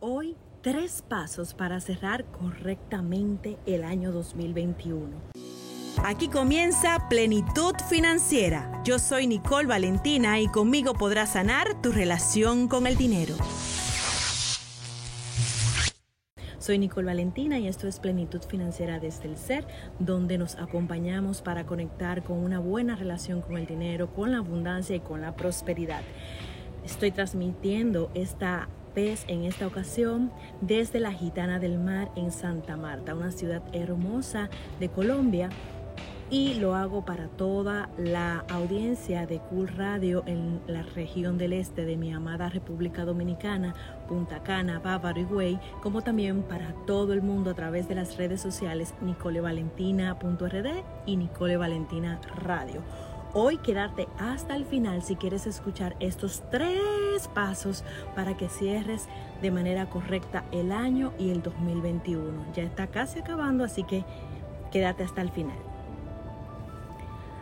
Hoy, tres pasos para cerrar correctamente el año 2021. Aquí comienza Plenitud Financiera. Yo soy Nicole Valentina y conmigo podrás sanar tu relación con el dinero. Soy Nicole Valentina y esto es Plenitud Financiera desde el Ser, donde nos acompañamos para conectar con una buena relación con el dinero, con la abundancia y con la prosperidad. Estoy transmitiendo esta en esta ocasión desde la Gitana del Mar en Santa Marta, una ciudad hermosa de Colombia. Y lo hago para toda la audiencia de Cool Radio en la región del este de mi amada República Dominicana, Punta Cana, Bávaro y Güey, como también para todo el mundo a través de las redes sociales nicolevalentina.rd y Nicole Valentina Radio hoy quedarte hasta el final si quieres escuchar estos tres pasos para que cierres de manera correcta el año y el 2021. Ya está casi acabando, así que quédate hasta el final.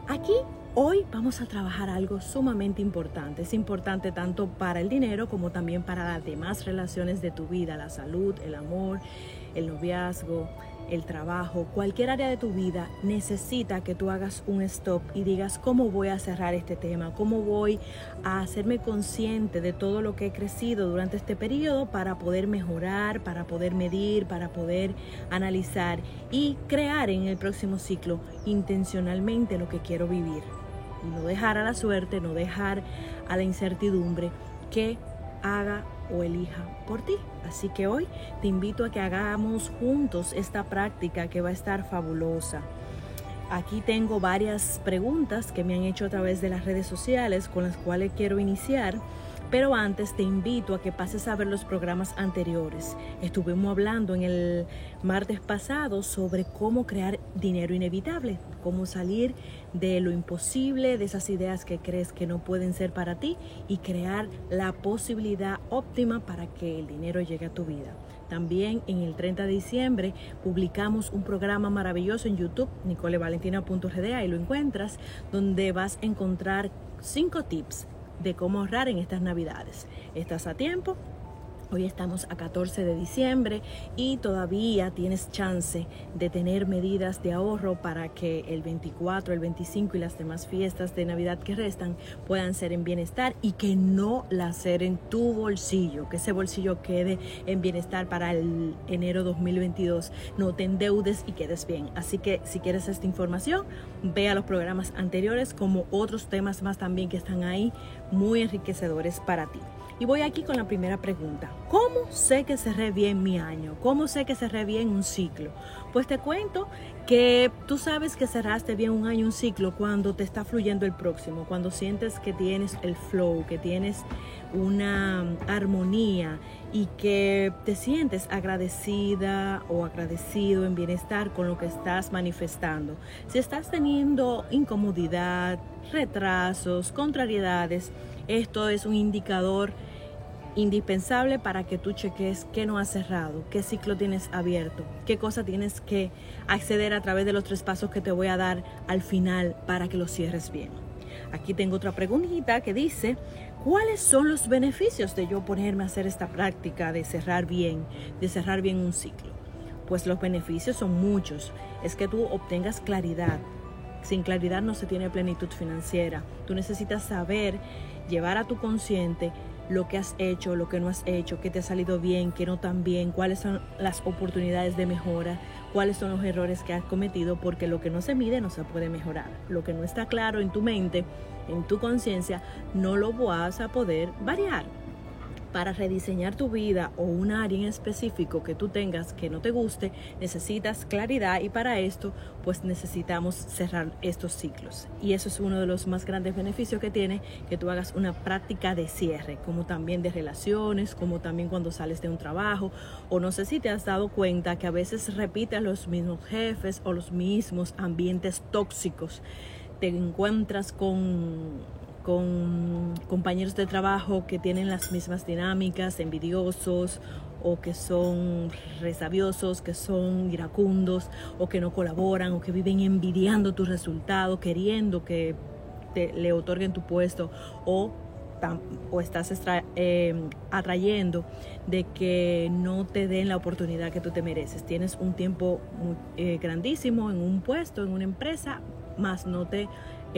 Aquí hoy vamos a trabajar algo sumamente importante. Es importante tanto para el dinero como también para las demás relaciones de tu vida, la salud, el amor, el noviazgo, el trabajo, cualquier área de tu vida necesita que tú hagas un stop y digas cómo voy a cerrar este tema, cómo voy a hacerme consciente de todo lo que he crecido durante este periodo para poder mejorar, para poder medir, para poder analizar y crear en el próximo ciclo intencionalmente lo que quiero vivir. Y no dejar a la suerte, no dejar a la incertidumbre que haga o elija por ti. Así que hoy te invito a que hagamos juntos esta práctica que va a estar fabulosa. Aquí tengo varias preguntas que me han hecho a través de las redes sociales con las cuales quiero iniciar pero antes te invito a que pases a ver los programas anteriores. Estuvimos hablando en el martes pasado sobre cómo crear dinero inevitable, cómo salir de lo imposible, de esas ideas que crees que no pueden ser para ti y crear la posibilidad óptima para que el dinero llegue a tu vida. También en el 30 de diciembre publicamos un programa maravilloso en YouTube, nicolevalentina.rd, ahí lo encuentras, donde vas a encontrar cinco tips de cómo ahorrar en estas navidades. Estás a tiempo, Hoy estamos a 14 de diciembre y todavía tienes chance de tener medidas de ahorro para que el 24, el 25 y las demás fiestas de Navidad que restan puedan ser en bienestar y que no las ser en tu bolsillo, que ese bolsillo quede en bienestar para el enero 2022. No te endeudes y quedes bien. Así que si quieres esta información, ve a los programas anteriores como otros temas más también que están ahí muy enriquecedores para ti. Y voy aquí con la primera pregunta. ¿Cómo sé que cerré bien mi año? ¿Cómo sé que cerré bien un ciclo? Pues te cuento que tú sabes que cerraste bien un año, un ciclo, cuando te está fluyendo el próximo, cuando sientes que tienes el flow, que tienes una armonía y que te sientes agradecida o agradecido en bienestar con lo que estás manifestando. Si estás teniendo incomodidad, retrasos, contrariedades, esto es un indicador indispensable para que tú cheques qué no has cerrado, qué ciclo tienes abierto, qué cosa tienes que acceder a través de los tres pasos que te voy a dar al final para que lo cierres bien. Aquí tengo otra preguntita que dice, ¿cuáles son los beneficios de yo ponerme a hacer esta práctica de cerrar bien, de cerrar bien un ciclo? Pues los beneficios son muchos. Es que tú obtengas claridad. Sin claridad no se tiene plenitud financiera. Tú necesitas saber llevar a tu consciente lo que has hecho, lo que no has hecho, qué te ha salido bien, qué no tan bien, cuáles son las oportunidades de mejora, cuáles son los errores que has cometido, porque lo que no se mide no se puede mejorar. Lo que no está claro en tu mente, en tu conciencia, no lo vas a poder variar para rediseñar tu vida o un área en específico que tú tengas que no te guste, necesitas claridad y para esto pues necesitamos cerrar estos ciclos. Y eso es uno de los más grandes beneficios que tiene que tú hagas una práctica de cierre, como también de relaciones, como también cuando sales de un trabajo o no sé si te has dado cuenta que a veces repites los mismos jefes o los mismos ambientes tóxicos. Te encuentras con con compañeros de trabajo que tienen las mismas dinámicas, envidiosos o que son resabiosos, que son iracundos o que no colaboran o que viven envidiando tu resultado, queriendo que te, le otorguen tu puesto o estás eh, atrayendo de que no te den la oportunidad que tú te mereces. Tienes un tiempo eh, grandísimo en un puesto, en una empresa, más no te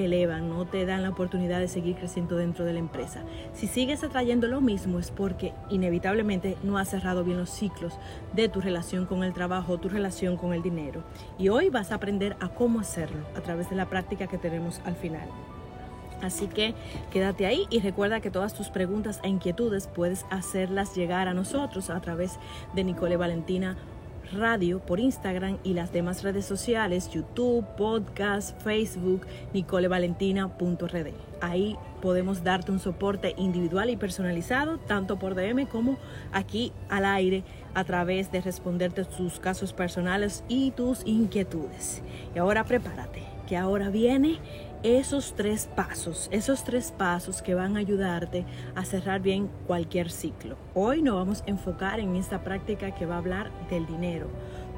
elevan, no te dan la oportunidad de seguir creciendo dentro de la empresa. Si sigues atrayendo lo mismo es porque inevitablemente no has cerrado bien los ciclos de tu relación con el trabajo, tu relación con el dinero. Y hoy vas a aprender a cómo hacerlo a través de la práctica que tenemos al final. Así que quédate ahí y recuerda que todas tus preguntas e inquietudes puedes hacerlas llegar a nosotros a través de Nicole Valentina Radio por Instagram y las demás redes sociales, YouTube, podcast, Facebook, nicolevalentina.rd. Ahí podemos darte un soporte individual y personalizado, tanto por DM como aquí al aire, a través de responderte tus casos personales y tus inquietudes. Y ahora prepárate, que ahora viene esos tres pasos, esos tres pasos que van a ayudarte a cerrar bien cualquier ciclo. Hoy nos vamos a enfocar en esta práctica que va a hablar del dinero,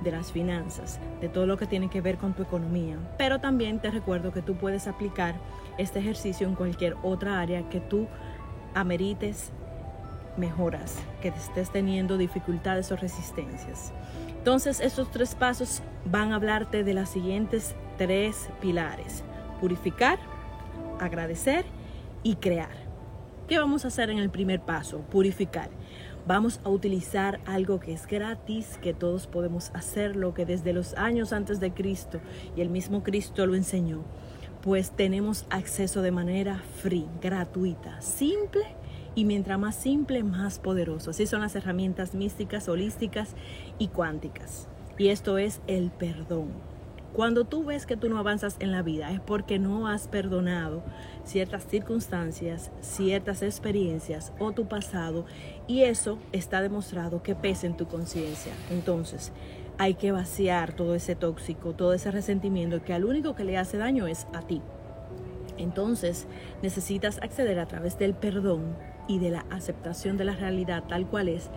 de las finanzas, de todo lo que tiene que ver con tu economía. Pero también te recuerdo que tú puedes aplicar este ejercicio en cualquier otra área que tú amerites mejoras, que estés teniendo dificultades o resistencias. Entonces, estos tres pasos van a hablarte de las siguientes tres pilares purificar, agradecer y crear. ¿Qué vamos a hacer en el primer paso? Purificar. Vamos a utilizar algo que es gratis, que todos podemos hacerlo, que desde los años antes de Cristo y el mismo Cristo lo enseñó, pues tenemos acceso de manera free, gratuita, simple y mientras más simple, más poderoso. Así son las herramientas místicas, holísticas y cuánticas. Y esto es el perdón. Cuando tú ves que tú no avanzas en la vida es porque no has perdonado ciertas circunstancias, ciertas experiencias o tu pasado y eso está demostrado que pesa en tu conciencia. Entonces, hay que vaciar todo ese tóxico, todo ese resentimiento que al único que le hace daño es a ti. Entonces, necesitas acceder a través del perdón y de la aceptación de la realidad tal cual es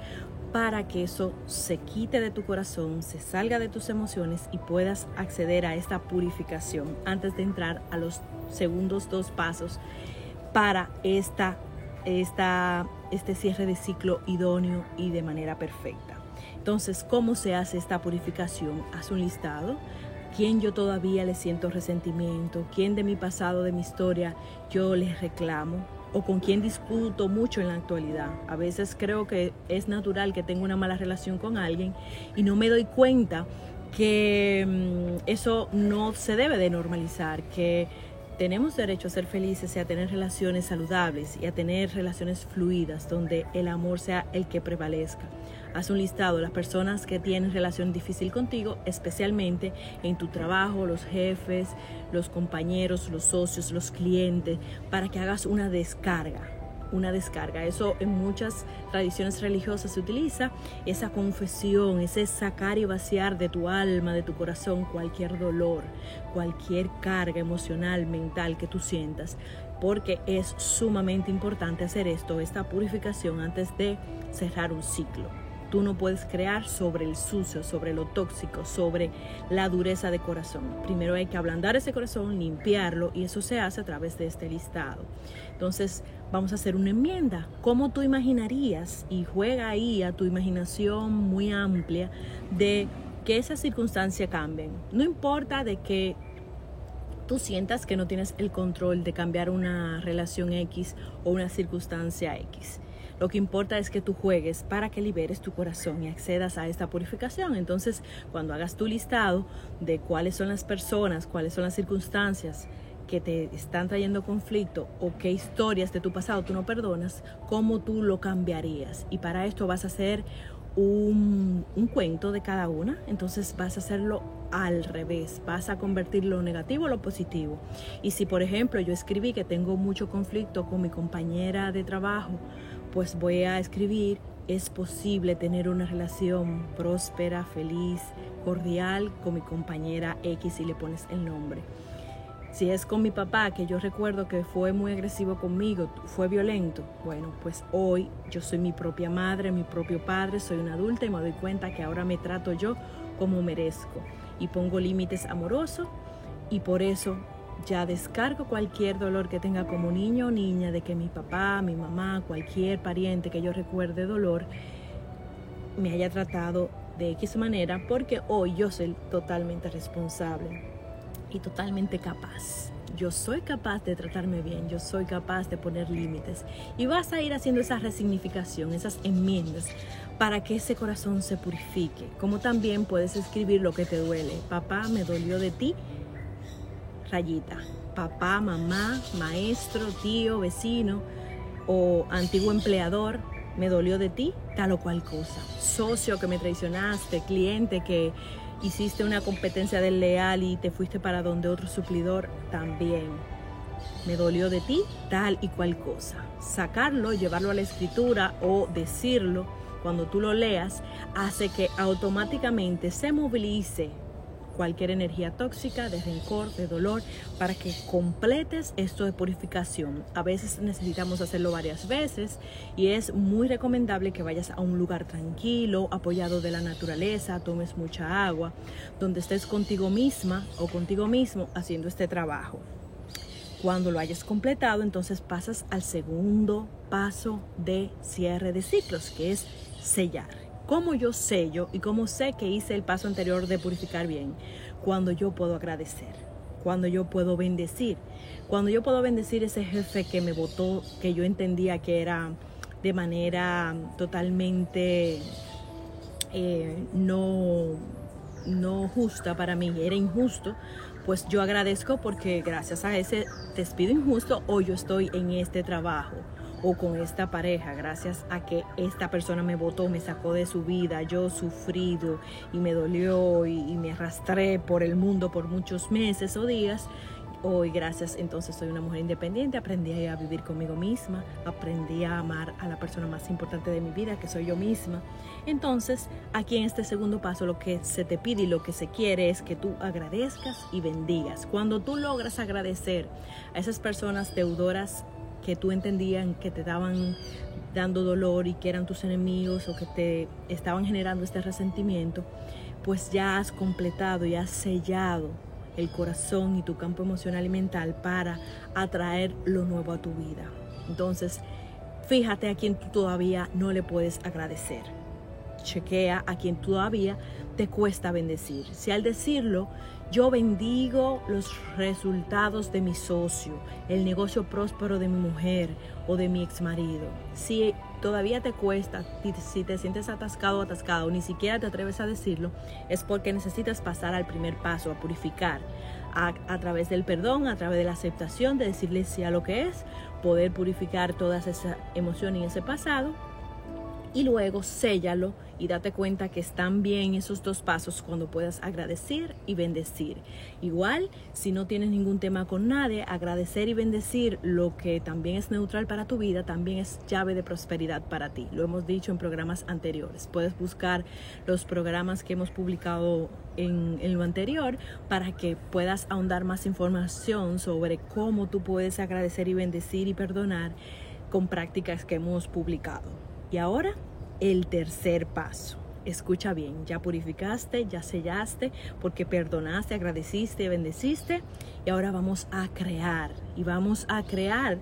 para que eso se quite de tu corazón, se salga de tus emociones y puedas acceder a esta purificación antes de entrar a los segundos dos pasos para esta, esta, este cierre de ciclo idóneo y de manera perfecta. Entonces, ¿cómo se hace esta purificación? Haz un listado. ¿Quién yo todavía le siento resentimiento? ¿Quién de mi pasado, de mi historia, yo les reclamo? O con quien discuto mucho en la actualidad. A veces creo que es natural que tenga una mala relación con alguien y no me doy cuenta que mm, eso no se debe de normalizar, que tenemos derecho a ser felices y a tener relaciones saludables y a tener relaciones fluidas donde el amor sea el que prevalezca. Haz un listado de las personas que tienen relación difícil contigo, especialmente en tu trabajo, los jefes, los compañeros, los socios, los clientes, para que hagas una descarga una descarga. Eso en muchas tradiciones religiosas se utiliza, esa confesión, ese sacar y vaciar de tu alma, de tu corazón, cualquier dolor, cualquier carga emocional, mental que tú sientas, porque es sumamente importante hacer esto, esta purificación antes de cerrar un ciclo. Tú no puedes crear sobre el sucio, sobre lo tóxico, sobre la dureza de corazón. Primero hay que ablandar ese corazón, limpiarlo y eso se hace a través de este listado. Entonces vamos a hacer una enmienda. ¿Cómo tú imaginarías? Y juega ahí a tu imaginación muy amplia de que esas circunstancias cambien. No importa de que tú sientas que no tienes el control de cambiar una relación X o una circunstancia X. Lo que importa es que tú juegues para que liberes tu corazón y accedas a esta purificación. Entonces, cuando hagas tu listado de cuáles son las personas, cuáles son las circunstancias que te están trayendo conflicto o qué historias de tu pasado tú no perdonas, cómo tú lo cambiarías. Y para esto vas a hacer un, un, cuento de cada una, entonces vas a hacerlo al revés, vas a convertir lo negativo en lo positivo. Y si por ejemplo yo escribí que tengo mucho conflicto con mi compañera de trabajo, pues voy a escribir, es posible tener una relación próspera, feliz, cordial con mi compañera X y le pones el nombre. Si es con mi papá, que yo recuerdo que fue muy agresivo conmigo, fue violento, bueno, pues hoy yo soy mi propia madre, mi propio padre, soy una adulta y me doy cuenta que ahora me trato yo como merezco y pongo límites amorosos y por eso ya descargo cualquier dolor que tenga como niño o niña de que mi papá, mi mamá, cualquier pariente que yo recuerde dolor me haya tratado de X manera porque hoy yo soy totalmente responsable y totalmente capaz. Yo soy capaz de tratarme bien, yo soy capaz de poner límites y vas a ir haciendo esa resignificación, esas enmiendas para que ese corazón se purifique. Como también puedes escribir lo que te duele. Papá, me dolió de ti. Papá, mamá, maestro, tío, vecino o antiguo empleador, me dolió de ti tal o cual cosa. Socio que me traicionaste, cliente que hiciste una competencia desleal y te fuiste para donde otro suplidor, también. Me dolió de ti tal y cual cosa. Sacarlo, llevarlo a la escritura o decirlo cuando tú lo leas hace que automáticamente se movilice cualquier energía tóxica, de rencor, de dolor, para que completes esto de purificación. A veces necesitamos hacerlo varias veces y es muy recomendable que vayas a un lugar tranquilo, apoyado de la naturaleza, tomes mucha agua, donde estés contigo misma o contigo mismo haciendo este trabajo. Cuando lo hayas completado, entonces pasas al segundo paso de cierre de ciclos, que es sellar. ¿Cómo yo sello y cómo sé que hice el paso anterior de purificar bien? Cuando yo puedo agradecer, cuando yo puedo bendecir, cuando yo puedo bendecir ese jefe que me votó, que yo entendía que era de manera totalmente eh, no, no justa para mí, era injusto, pues yo agradezco porque gracias a ese despido injusto hoy yo estoy en este trabajo o con esta pareja, gracias a que esta persona me votó, me sacó de su vida, yo sufrido y me dolió y, y me arrastré por el mundo por muchos meses o días, hoy gracias entonces soy una mujer independiente, aprendí a vivir conmigo misma, aprendí a amar a la persona más importante de mi vida, que soy yo misma. Entonces, aquí en este segundo paso lo que se te pide y lo que se quiere es que tú agradezcas y bendigas. Cuando tú logras agradecer a esas personas deudoras que tú entendían que te estaban dando dolor y que eran tus enemigos o que te estaban generando este resentimiento, pues ya has completado y has sellado el corazón y tu campo emocional y mental para atraer lo nuevo a tu vida. Entonces, fíjate a quien tú todavía no le puedes agradecer. Chequea a quien todavía te cuesta bendecir. Si al decirlo yo bendigo los resultados de mi socio, el negocio próspero de mi mujer o de mi ex marido. Si todavía te cuesta, si te sientes atascado o atascado, ni siquiera te atreves a decirlo, es porque necesitas pasar al primer paso, a purificar, a, través del perdón, a través de la aceptación, de decirle sí a lo que es, poder purificar todas esas emociones y ese pasado y luego séllalo y date cuenta que están bien esos dos pasos cuando puedas agradecer y bendecir. Igual, si no tienes ningún tema con nadie, agradecer y bendecir lo que también es neutral para tu vida, también es llave de prosperidad para ti. Lo hemos dicho en programas anteriores. Puedes buscar los programas que hemos publicado en, en lo anterior para que puedas ahondar más información sobre cómo tú puedes agradecer y bendecir y perdonar con prácticas que hemos publicado. Y ahora el tercer paso. Escucha bien, ya purificaste, ya sellaste, porque perdonaste, agradeciste, bendeciste. Y ahora vamos a crear. Y vamos a crear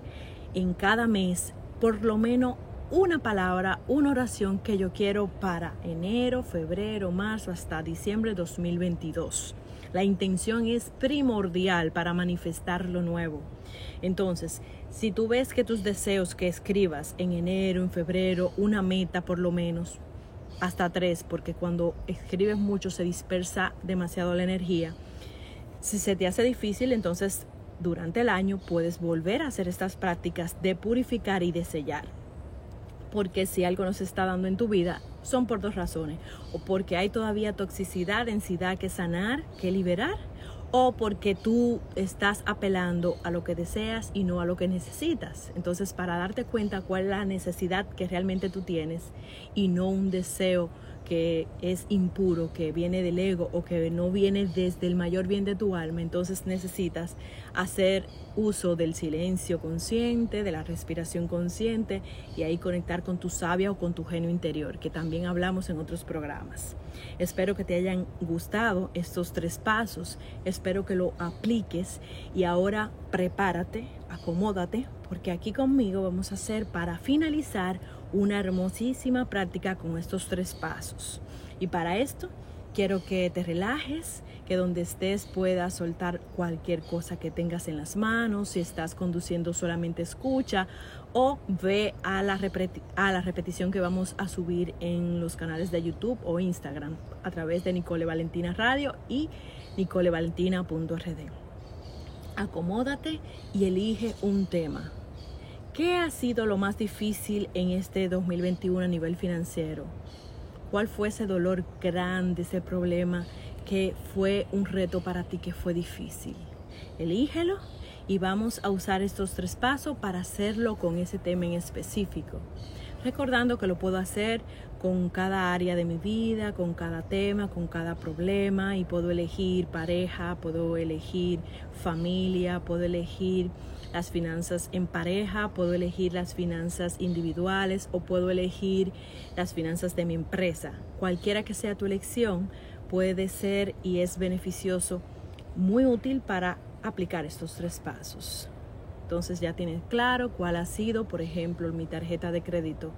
en cada mes por lo menos una palabra, una oración que yo quiero para enero, febrero, marzo, hasta diciembre de 2022. La intención es primordial para manifestar lo nuevo. Entonces, si tú ves que tus deseos que escribas en enero, en febrero, una meta por lo menos, hasta tres, porque cuando escribes mucho se dispersa demasiado la energía. Si se te hace difícil, entonces durante el año puedes volver a hacer estas prácticas de purificar y de sellar. Porque si algo no se está dando en tu vida, son por dos razones. O porque hay todavía toxicidad, densidad que sanar, que liberar, o porque tú estás apelando a lo que deseas y no a lo que necesitas. Entonces, para darte cuenta cuál es la necesidad que realmente tú tienes y no un deseo que es impuro, que viene del ego o que no viene desde el mayor bien de tu alma, entonces necesitas hacer uso del silencio consciente, de la respiración consciente y ahí conectar con tu sabia o con tu genio interior, que también hablamos en otros programas. Espero que te hayan gustado estos tres pasos, espero que lo apliques y ahora prepárate, acomódate, porque aquí conmigo vamos a hacer para finalizar una hermosísima práctica con estos tres pasos. Y para esto quiero que te relajes, que donde estés puedas soltar cualquier cosa que tengas en las manos, si estás conduciendo solamente escucha o ve a la, a la repetición que vamos a subir en los canales de YouTube o Instagram a través de Nicole Valentina Radio y nicolevalentina.rd. Acomódate y elige un tema. ¿Qué ha sido lo más difícil en este 2021 a nivel financiero? ¿Cuál fue ese dolor grande, ese problema que fue un reto para ti que fue difícil? Elígelo y vamos a usar estos tres pasos para hacerlo con ese tema en específico. Recordando que lo puedo hacer con cada área de mi vida, con cada tema, con cada problema y puedo elegir pareja, puedo elegir familia, puedo elegir las finanzas en pareja, puedo elegir las finanzas individuales o puedo elegir las finanzas de mi empresa. Cualquiera que sea tu elección puede ser y es beneficioso, muy útil para aplicar estos tres pasos. Entonces ya tienes claro cuál ha sido, por ejemplo, mi tarjeta de crédito.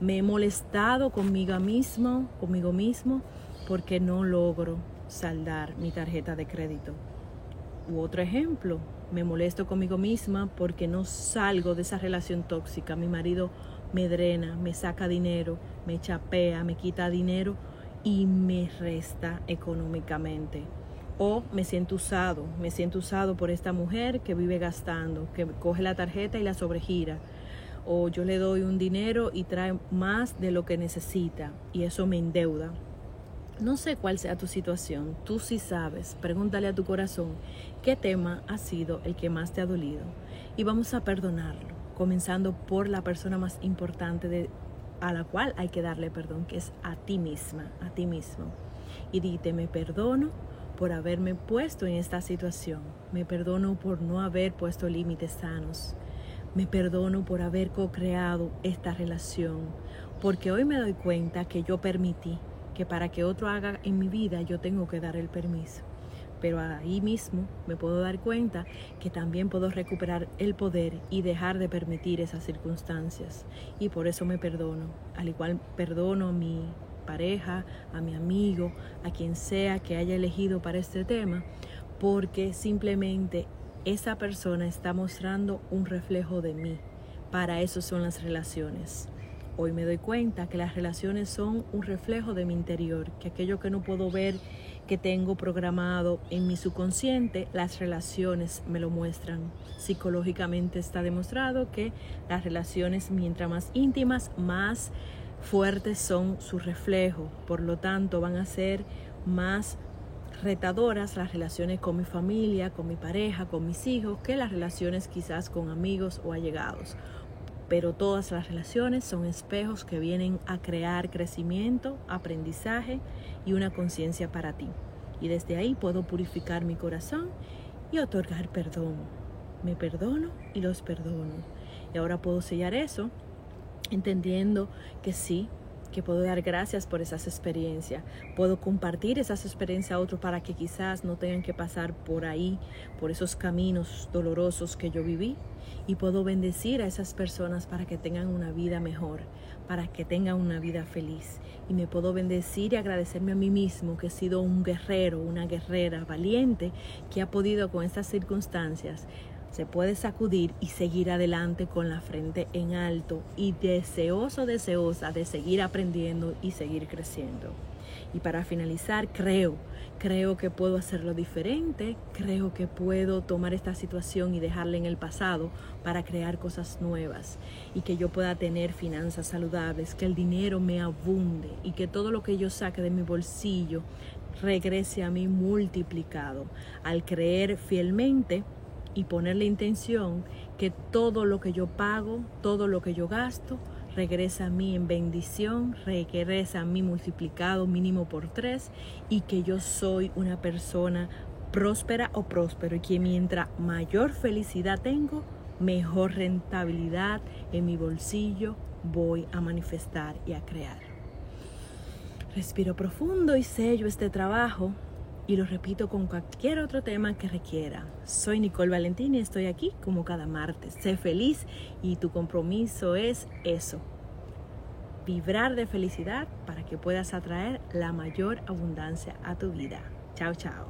Me he molestado conmigo mismo, conmigo mismo, porque no logro saldar mi tarjeta de crédito. U otro ejemplo, me molesto conmigo misma porque no salgo de esa relación tóxica. Mi marido me drena, me saca dinero, me chapea, me quita dinero y me resta económicamente. O me siento usado, me siento usado por esta mujer que vive gastando, que coge la tarjeta y la sobregira. O yo le doy un dinero y trae más de lo que necesita y eso me endeuda. No sé cuál sea tu situación, tú sí sabes, pregúntale a tu corazón qué tema ha sido el que más te ha dolido y vamos a perdonarlo, comenzando por la persona más importante de, a la cual hay que darle perdón, que es a ti misma, a ti mismo. Y dite, me perdono por haberme puesto en esta situación, me perdono por no haber puesto límites sanos, me perdono por haber co-creado esta relación, porque hoy me doy cuenta que yo permití que para que otro haga en mi vida yo tengo que dar el permiso. Pero ahí mismo me puedo dar cuenta que también puedo recuperar el poder y dejar de permitir esas circunstancias. Y por eso me perdono. Al igual perdono a mi pareja, a mi amigo, a quien sea que haya elegido para este tema, porque simplemente esa persona está mostrando un reflejo de mí. Para eso son las relaciones. Hoy me doy cuenta que las relaciones son un reflejo de mi interior, que aquello que no puedo ver, que tengo programado en mi subconsciente, las relaciones me lo muestran. Psicológicamente está demostrado que las relaciones, mientras más íntimas, más fuertes son su reflejo. Por lo tanto, van a ser más retadoras las relaciones con mi familia, con mi pareja, con mis hijos, que las relaciones quizás con amigos o allegados pero todas las relaciones son espejos que vienen a crear crecimiento, aprendizaje y una conciencia para ti. Y desde ahí puedo purificar mi corazón y otorgar perdón. Me perdono y los perdono. Y ahora puedo sellar eso entendiendo que sí, que puedo dar gracias por esas experiencias. Puedo compartir esas experiencias a otros para que quizás no tengan que pasar por ahí, por esos caminos dolorosos que yo viví. Y puedo bendecir a esas personas para que tengan una vida mejor, para que tengan una vida feliz. Y me puedo bendecir y agradecerme a mí mismo que he sido un guerrero, una guerrera valiente que ha podido con estas circunstancias se puede sacudir y seguir adelante con la frente en alto y deseoso, deseosa de seguir aprendiendo y seguir creciendo. Y para finalizar, creo, creo que puedo hacerlo diferente, creo que puedo tomar esta situación y dejarla en el pasado para crear cosas nuevas y que yo pueda tener finanzas saludables, que el dinero me abunde y que todo lo que yo saque de mi bolsillo regrese a mí multiplicado. Al creer fielmente, y poner la intención que todo lo que yo pago, todo lo que yo gasto, regresa a mí en bendición, regresa a mí multiplicado mínimo por tres y que yo soy una persona próspera o próspero y que mientras mayor felicidad tengo, mejor rentabilidad en mi bolsillo voy a manifestar y a crear. Respiro profundo y sello este trabajo y lo repito con cualquier otro tema que requiera. Soy Nicole Valentín y estoy aquí como cada martes. Sé feliz y tu compromiso es eso. Vibrar de felicidad para que puedas atraer la mayor abundancia a tu vida. Chao, chao.